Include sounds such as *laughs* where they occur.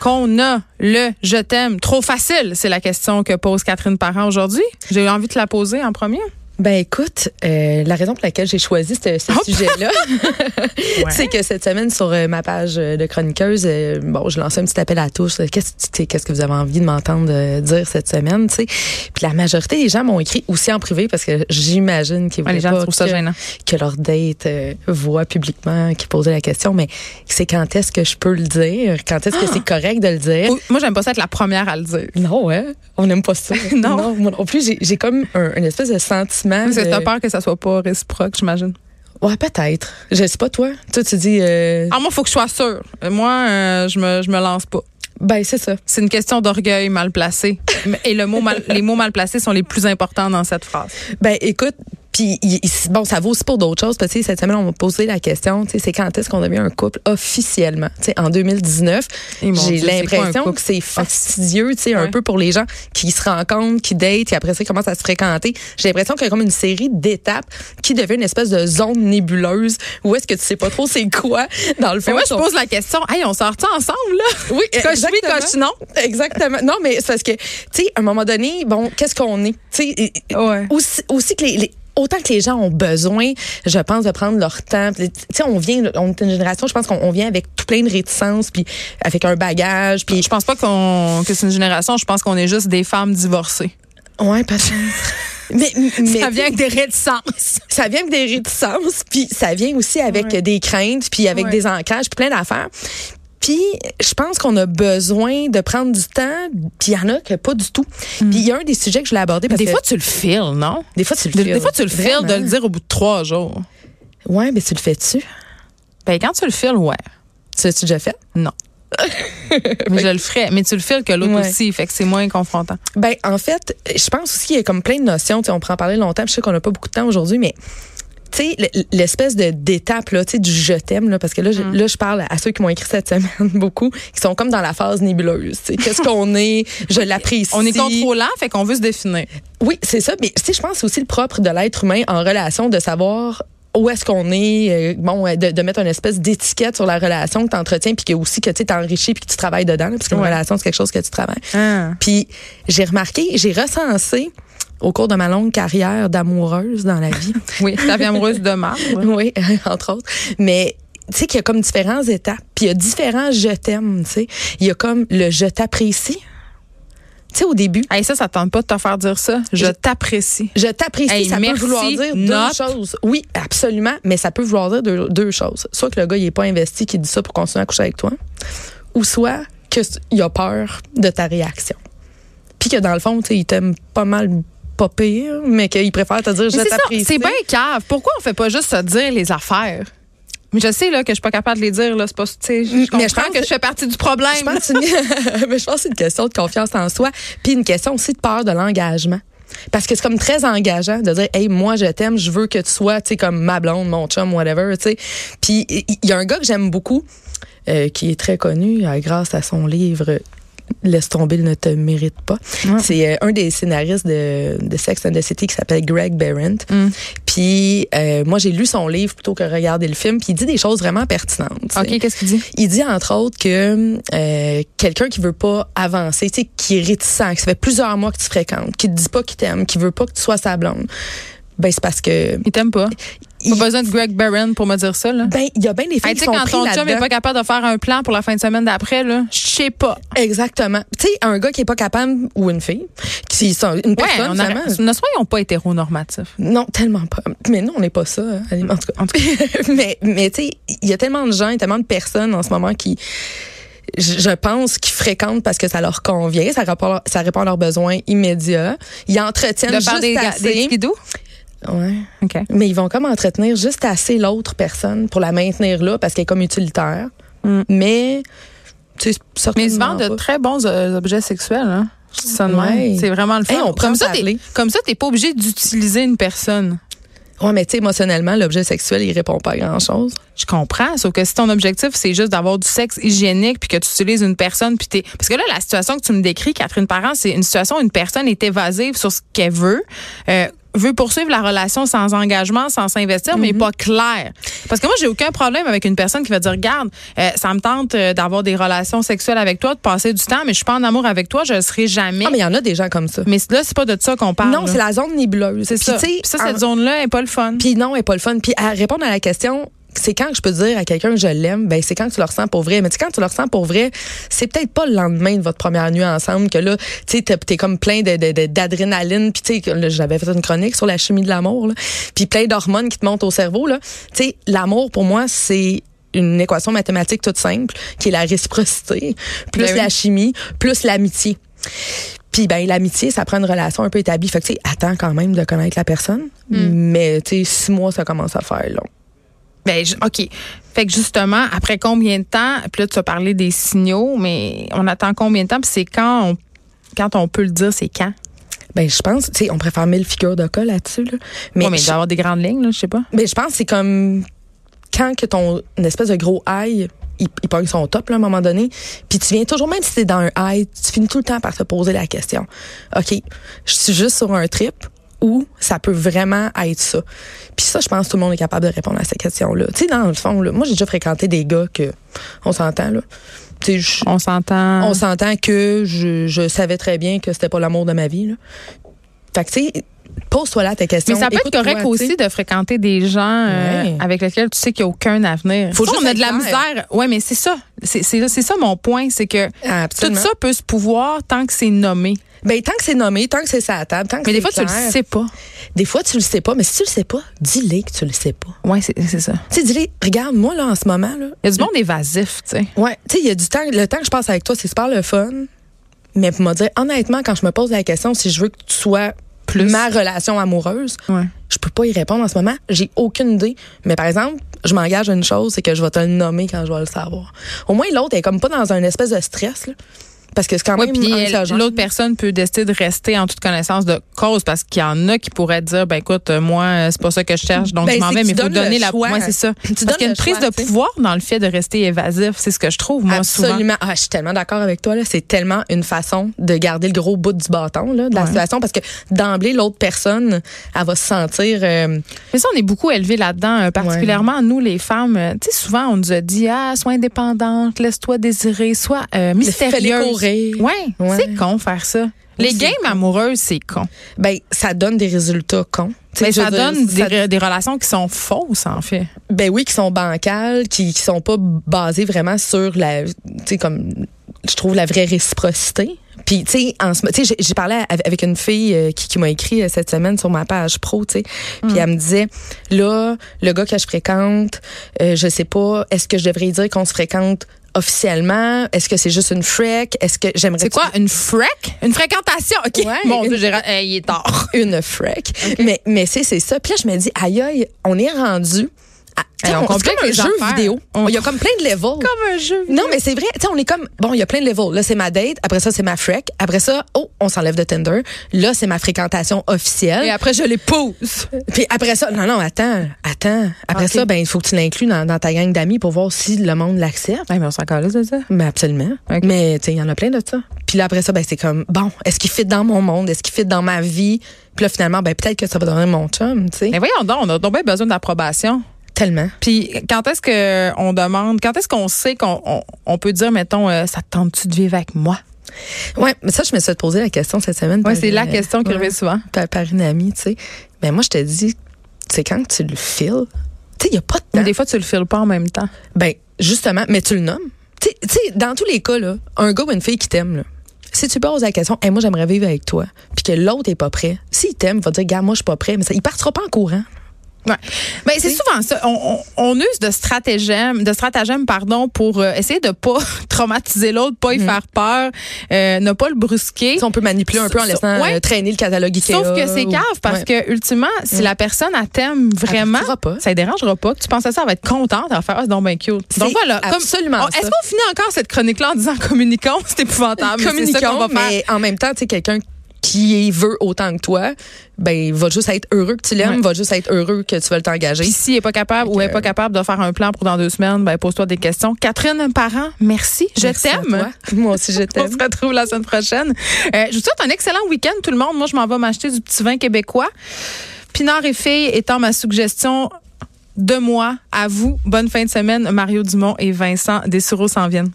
qu'on a le je t'aime trop facile? C'est la question que pose Catherine Parent aujourd'hui. J'ai envie de la poser en premier. Ben écoute, euh, la raison pour laquelle j'ai choisi ce, ce sujet-là, *laughs* c'est que cette semaine sur euh, ma page de chroniqueuse, euh, bon, je lance un petit appel à tous. Qu'est-ce qu'est-ce que vous avez envie de m'entendre dire cette semaine, tu sais? Puis la majorité des gens m'ont écrit aussi en privé parce que j'imagine qu'ils ouais, voulaient pas que, ça gênant. que leur date voit publiquement qui posait la question. Mais c'est quand est-ce que je peux le dire? Quand est-ce que c'est correct de le dire? Moi, j'aime pas ça être la première à le dire. Non, ouais, on n'aime pas ça. *laughs* non. non, moi non plus, j'ai comme un, une espèce de sentiment parce que t'as peur que ça soit pas réciproque, j'imagine. Ouais, peut-être. Je sais pas, toi. Toi, tu dis. Euh... Ah, moi, il faut que je sois sûre. Moi, euh, je, me, je me lance pas. Ben, c'est ça. C'est une question d'orgueil mal placé. *laughs* Et le mot mal, les mots mal placés sont les plus importants dans cette phrase. Ben, écoute, puis bon, ça vaut aussi pour d'autres choses parce que cette semaine on m'a posé la question, tu sais, c'est quand est-ce qu'on devient un couple officiellement, tu sais, en 2019. J'ai l'impression que c'est fastidieux, tu sais, un peu pour les gens qui se rencontrent, qui datent, et après ça commencent à se fréquenter. J'ai l'impression qu'il y a comme une série d'étapes qui devient une espèce de zone nébuleuse où est-ce que tu sais pas trop c'est quoi dans le fond. Mais moi je pose la question, hey, on sort ensemble là? Oui, *laughs* coche oui, coche non? Exactement. Non, mais c'est parce que tu sais, à un moment donné, bon, qu'est-ce qu'on est, tu sais, ouais. aussi, aussi que les, les autant que les gens ont besoin, je pense, de prendre leur temps. Tu sais, on vient, on est une génération, je pense qu'on vient avec tout plein de réticences, puis avec un bagage. Puis je pense pas qu'on que c'est une génération. Je pense qu'on est juste des femmes divorcées. Ouais, peut-être. *laughs* Mais, mais, ça vient avec des réticences. Ça vient avec des réticences, puis ça vient aussi avec ouais. des craintes, puis avec Ouais. des ancrages, puis plein d'affaires. Puis je pense qu'on a besoin de prendre du temps, puis il y en a que pas du tout. Puis il y a un des sujets que je voulais aborder parce Des que fois tu le files, non? Des fois tu le files. des fois tu le files de le dire au bout de trois jours. Ouais, mais tu le fais-tu? Ben quand tu le files, ouais. Tu l'as-tu déjà fait? Non. *laughs* mais je le ferais. Mais tu le files que l'autre Ouais. aussi, fait que c'est moins confrontant. Ben en fait, je pense aussi qu'il y a comme plein de notions. On pourrait en parler longtemps. Je sais qu'on n'a pas beaucoup de temps aujourd'hui, mais tu sais, l'espèce de d'étape là, tu sais, du je t'aime là, parce que là, je, là, je parle à ceux qui m'ont écrit cette *laughs* semaine beaucoup, qui sont comme dans la phase nébuleuse. Qu'est-ce qu'on *laughs* est? Je l'apprécie. On est contrôlant, fait qu'on veut se définir. Oui, c'est ça. Mais tu sais, je pense que c'est aussi le propre de l'être humain en relation de savoir où est-ce qu'on est, euh, bon, euh, de, de mettre une espèce d'étiquette sur la relation que tu entretiens, puis que aussi que tu t'enrichis puis que tu travailles dedans, là, parce qu'une Ouais. relation, c'est quelque chose que tu travailles. Ah. Puis j'ai remarqué, j'ai recensé au cours de ma longue carrière d'amoureuse dans la vie, *laughs* Oui, ta vie amoureuse de marbre. *laughs* oui, *laughs* entre autres, mais tu sais qu'il y a comme différentes étapes, puis il y a différents je t'aime, tu sais. Il y a comme le je t'apprécie. Tu sais, au début, Hey, ça, ça te tente pas de te faire dire ça? Je, Je- t'apprécie. je t'apprécie, Hey, ça merci, peut vouloir dire deux choses. Oui, absolument, mais ça peut vouloir dire deux, deux choses. Soit que le gars, il est pas investi, qu'il dit ça pour continuer à coucher avec toi, ou soit qu'il a peur de ta réaction. Puis que dans le fond, tu sais, il t'aime pas mal pas pire, mais qu'il préfère te dire je t'apprécie. c'est bien cave. Pourquoi on fait pas juste se dire les affaires? Mais je sais là que je suis pas capable de les dire là, c'est pas tu sais, je Mais je pense que je fais partie du problème. Je pense, une- *laughs* mais je pense que c'est une question de confiance en soi, puis une question aussi de peur de l'engagement. Parce que c'est comme très engageant de dire hey moi je t'aime, je veux que tu sois tu sais comme ma blonde, mon chum, whatever, tu sais. Puis il il y a un gars que j'aime beaucoup euh, qui est très connu euh, grâce à son livre Laisse tomber, il ne te mérite pas. Ouais. C'est euh, un des scénaristes de, de Sex and the City qui s'appelle Greg Behrendt. Mm. Puis euh, moi j'ai lu son livre plutôt que regarder le film. Puis il dit des choses vraiment pertinentes. OK, qu'est-ce qu'il dit? Il dit entre autres que euh, quelqu'un qui veut pas avancer, tu sais, qui est réticent, qui ça fait plusieurs mois que tu fréquentes, qui te dit pas qu'il t'aime, qui veut pas que tu sois sa blonde, ben c'est parce que Il t'aime pas. Il, Pas besoin de Greg Barron pour me dire ça là. ben il y a bien des filles Hey, qui tu sais sont quand ton chum est là-dedans. pas capable de faire un plan pour la fin de semaine d'après là, je sais pas. Exactement. Tu sais un gars qui est pas capable ou une fille qui sont une Ouais, personne on a, ne soyons pas hétéronormatifs. Non, tellement pas. Mais non, on n'est pas ça. hein, en tout cas. En tout cas. *laughs* mais mais tu sais, il y a tellement de gens, et tellement de personnes en ce moment qui je pense qu'ils fréquentent parce que ça leur convient, ça répond, ça répond à leurs besoins immédiats. Ils entretiennent De juste des, assez. des? Ouais. OK. Mais ils vont comme entretenir juste assez l'autre personne pour la maintenir là parce qu'elle est comme utilitaire. Mm. Mais tu sais, Mais ils vendent de très bons euh, objets sexuels. Hein? Ouais. C'est vraiment le fun. Hey, on comme, ça, t'es, parler. comme ça, t'es pas obligé d'utiliser une personne. Ouais, mais tu sais, émotionnellement, l'objet sexuel, il répond pas à grand chose. Je comprends, sauf que si ton objectif c'est juste d'avoir du sexe hygiénique puis que tu utilises une personne puis t'es parce que là la situation que tu me décris Catherine Parent c'est une situation où une personne est évasive sur ce qu'elle veut. Euh, veut poursuivre la relation sans engagement, sans s'investir, mais mm-hmm. pas clair. Parce que moi, j'ai aucun problème avec une personne qui va dire, regarde, euh, ça me tente euh, d'avoir des relations sexuelles avec toi, de passer du temps, mais je suis pas en amour avec toi, je ne serai jamais. Ah, mais il y en a des gens comme ça. Mais là, c'est pas de ça qu'on parle. Non, c'est la zone nébuleuse. C'est ça. ça, cette zone-là est pas le fun. Puis non, elle est pas le fun. Puis à répondre à la question, c'est quand je peux dire à quelqu'un que je l'aime, ben c'est quand tu le ressens pour vrai. Mais tu quand tu le ressens pour vrai, c'est peut-être pas le lendemain de votre première nuit ensemble que là, tu sais, t'es comme plein d'adrénaline. Puis tu sais, j'avais fait une chronique sur la chimie de l'amour, puis plein d'hormones qui te montent au cerveau. Là, tu sais, l'amour pour moi c'est une équation mathématique toute simple qui est la réciprocité plus ben la chimie plus l'amitié. Puis ben l'amitié, ça prend une relation un peu établie. Fait que tu sais, attends quand même de connaître la personne, hmm. mais tu sais, six mois ça commence à faire long. Ben, OK. Fait que justement, après combien de temps, puis là, tu as parlé des signaux, mais on attend combien de temps, puis c'est quand on, quand on peut le dire, c'est quand? Ben, je pense, tu sais, on préfère mille figures de cas là-dessus, là. Mais, mais il doit avoir des grandes lignes, là, je sais pas. Mais je pense que c'est comme quand que ton espèce de gros high, il, il pogne son top, là, à un moment donné, puis tu viens toujours, même si t'es dans un high, tu finis tout le temps par te poser la question. OK, je suis juste sur un trip ou ça peut vraiment être ça. Puis ça, je pense que tout le monde est capable de répondre à cette question-là. Tu sais, dans le fond, là, moi, j'ai déjà fréquenté des gars que, on s'entend, là. on s'entend. On s'entend que je, je savais très bien que c'était pas l'amour de ma vie, là. Fait que, tu sais, pose-toi là tes questions. Mais ça peut être correct aussi de fréquenter des gens euh, avec lesquels tu sais qu'il n'y a aucun avenir. Faut juste on a de la misère. Oui, mais c'est ça. C'est ça mon point. C'est que tout ça peut se pouvoir tant que c'est nommé. Ben, tant que c'est nommé, tant que c'est ça à table, tant que Mais des fois, tu le sais pas. Des fois, tu le sais pas. Mais si tu le sais pas, dis-le que tu le sais pas. Oui, c'est ça. Tu sais, dis-le, regarde, moi, là, en ce moment, là. Il y a du monde évasif, tu sais. Ouais. Tu sais, il y a du temps. Le temps que je passe avec toi, c'est super le fun. Mais pour me dire, honnêtement, quand je me pose la question, si je veux que tu sois plus ma relation amoureuse, ouais. je peux pas y répondre en ce moment. J'ai aucune idée. Mais par exemple, je m'engage à une chose, c'est que je vais te le nommer quand je vais le savoir. Au moins, l'autre est comme pas dans un espèce de stress. Là. Parce que c'est quand même l'autre personne peut décider de rester en toute connaissance de cause parce qu'il y en a qui pourraient dire ben écoute moi c'est pas ça que je cherche donc ben, je m'en vais mais il faut donner la moi c'est ça. Tu parce qu'il y a une prise de pouvoir dans le fait de rester évasif c'est ce que je trouve moi absolument. Ah, je suis tellement d'accord avec toi là. C'est tellement une façon de garder le gros bout du bâton là de la situation parce que d'emblée l'autre personne elle va se sentir euh, mais ça on est beaucoup élevé là-dedans euh, particulièrement nous les femmes. Euh, tu sais souvent on nous a dit ah sois indépendante laisse-toi désirer sois mystérieuse Ouais, c'est con faire ça. Les games amoureuses, c'est con. Ben, ça donne des résultats cons. Mais ça donne des, relations qui sont fausses, en fait. Ben oui, qui sont bancales, qui, qui sont pas basées vraiment sur la, tu sais, comme, je trouve la vraie réciprocité. Puis, tu sais, en j'ai parlé avec une fille euh, qui, qui m'a écrit euh, cette semaine sur ma page pro, tu sais. Puis mm. elle me disait, là, le gars que je fréquente, euh, je sais pas, est-ce que je devrais dire qu'on se fréquente officiellement? Est-ce que c'est juste une freak? Est-ce que j'aimerais. C'est quoi, une freak? Une fréquentation? OK. Mon Dieu, il est tard. une freak. Mais, mais c'est ça. Puis là, je me dis, aïe, aïe, on est rendu c'est comme un jeu vidéo. Il y a comme plein de levels. Comme un jeu. Non, mais c'est vrai. Tu sais, on est comme, bon, il y a plein de levels. Là, c'est ma date. Après ça, c'est ma freak. Après ça, oh, on s'enlève de Tinder. Là, c'est ma fréquentation officielle. Et après, je l'épouse. Puis après ça, non, non, attends, attends. Après ça, ben, il faut que tu l'inclues dans, dans, ta gang d'amis pour voir si le monde l'accepte. mais on s'en c'est ça? Mais absolument. Mais, tu sais, il y en a plein de ça. Puis là, après ça, ben, c'est comme, bon, est-ce qu'il fit dans mon monde? Est-ce qu'il fit dans ma vie? Puis là, finalement, ben, peut-être que ça va donner mon chum, tu sais. Mais voyons donc, on a donc bien besoin d'approbation. Tellement. Puis quand est-ce que on demande, quand est-ce qu'on sait qu'on on, peut dire, mettons, euh, ça te tente-tu de vivre avec moi? Oui, mais ça, je me suis posé la question cette semaine. Oui, c'est la question qui revient souvent. Par, une amie, tu sais. Mais moi, je te dis, c'est quand tu le files? Tu sais, il n'y a pas de temps. des fois, tu le files pas en même temps. Ben, justement, mais tu le nommes. Tu sais, dans tous les cas, là, un gars ou une fille qui t'aime, là, si tu poses la question, hey, moi, j'aimerais vivre avec toi, puis que l'autre est pas prêt, s'il t'aime, il va dire, gars, moi, je suis pas prêt, mais ça, il partira pas en courant. Ouais. Ben, c'est souvent ça. On, on, use de stratagèmes, de stratagèmes pardon, pour euh, essayer de pas *laughs* traumatiser l'autre, pas y mm. faire peur, euh, ne pas le brusquer. on peut manipuler un peu en laissant euh, traîner le catalogue Ikea. Sauf que c'est cave parce que ultimement, si mm. la personne elle t'aime vraiment, ça ne dérangera pas. Tu penses à ça, elle va être contente, elle va faire ah, c'est donc bien cute. Donc voilà, absolument. Est-ce qu'on finit encore cette chronique là en disant *laughs* communiquons, c'est épouvantable. Communiquons, mais en même temps, tu sais quelqu'un qui veut autant que toi, ben va juste être heureux que tu l'aimes, va juste être heureux que tu veux t'engager. Puis s'il est pas capable ou est pas capable de faire un plan pour dans deux semaines, ben pose-toi des questions. Catherine Parent, merci, je t'aime. *laughs* Moi aussi je *laughs* t'aime. On se retrouve la semaine prochaine. Euh, je vous souhaite un excellent week-end tout le monde. Moi je m'en vais m'acheter du petit vin québécois. Pinard et filles étant ma suggestion de moi à vous. Bonne fin de semaine, Mario Dumont et Vincent Dessureau s'en viennent.